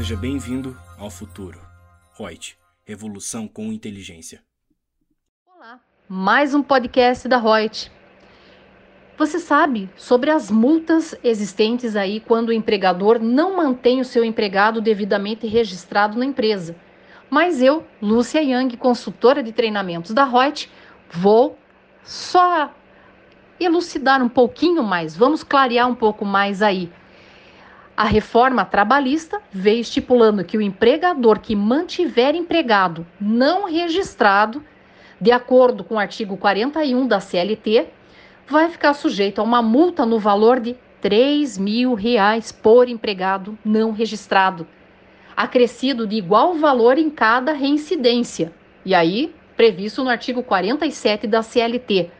Seja bem-vindo ao futuro. Reut, revolução com inteligência. Olá, mais um podcast da Reut. Você sabe sobre as multas existentes aí quando o empregador não mantém o seu empregado devidamente registrado na empresa. Mas eu, Lúcia Yang, consultora de treinamentos da Reut, vou só elucidar um pouquinho mais, vamos clarear um pouco mais aí. A reforma trabalhista veio estipulando que o empregador que mantiver empregado não registrado, de acordo com o artigo 41 da CLT, vai ficar sujeito a uma multa no valor de 3 mil reais por empregado não registrado, acrescido de igual valor em cada reincidência. E aí, previsto no artigo 47 da CLT.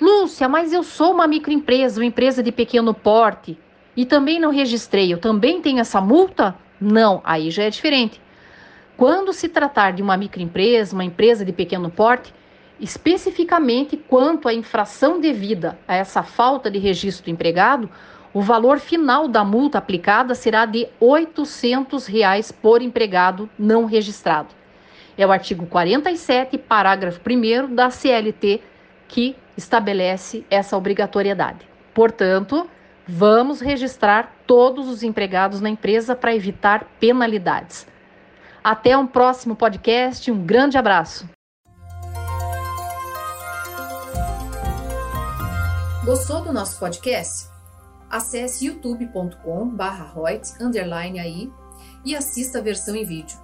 Lúcia, mas eu sou uma microempresa, uma empresa de pequeno porte, e também não registrei, eu também tenho essa multa? Não, aí já é diferente. Quando se tratar de uma microempresa, uma empresa de pequeno porte, Especificamente quanto à infração devida a essa falta de registro do empregado, o valor final da multa aplicada será de 800 reais por empregado não registrado. É o artigo 47, parágrafo 1 da CLT que estabelece essa obrigatoriedade. Portanto, vamos registrar todos os empregados na empresa para evitar penalidades. Até um próximo podcast, um grande abraço. Gostou do nosso podcast? Acesse youtube.com/barra aí e assista a versão em vídeo.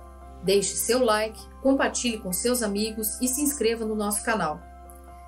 Deixe seu like, compartilhe com seus amigos e se inscreva no nosso canal.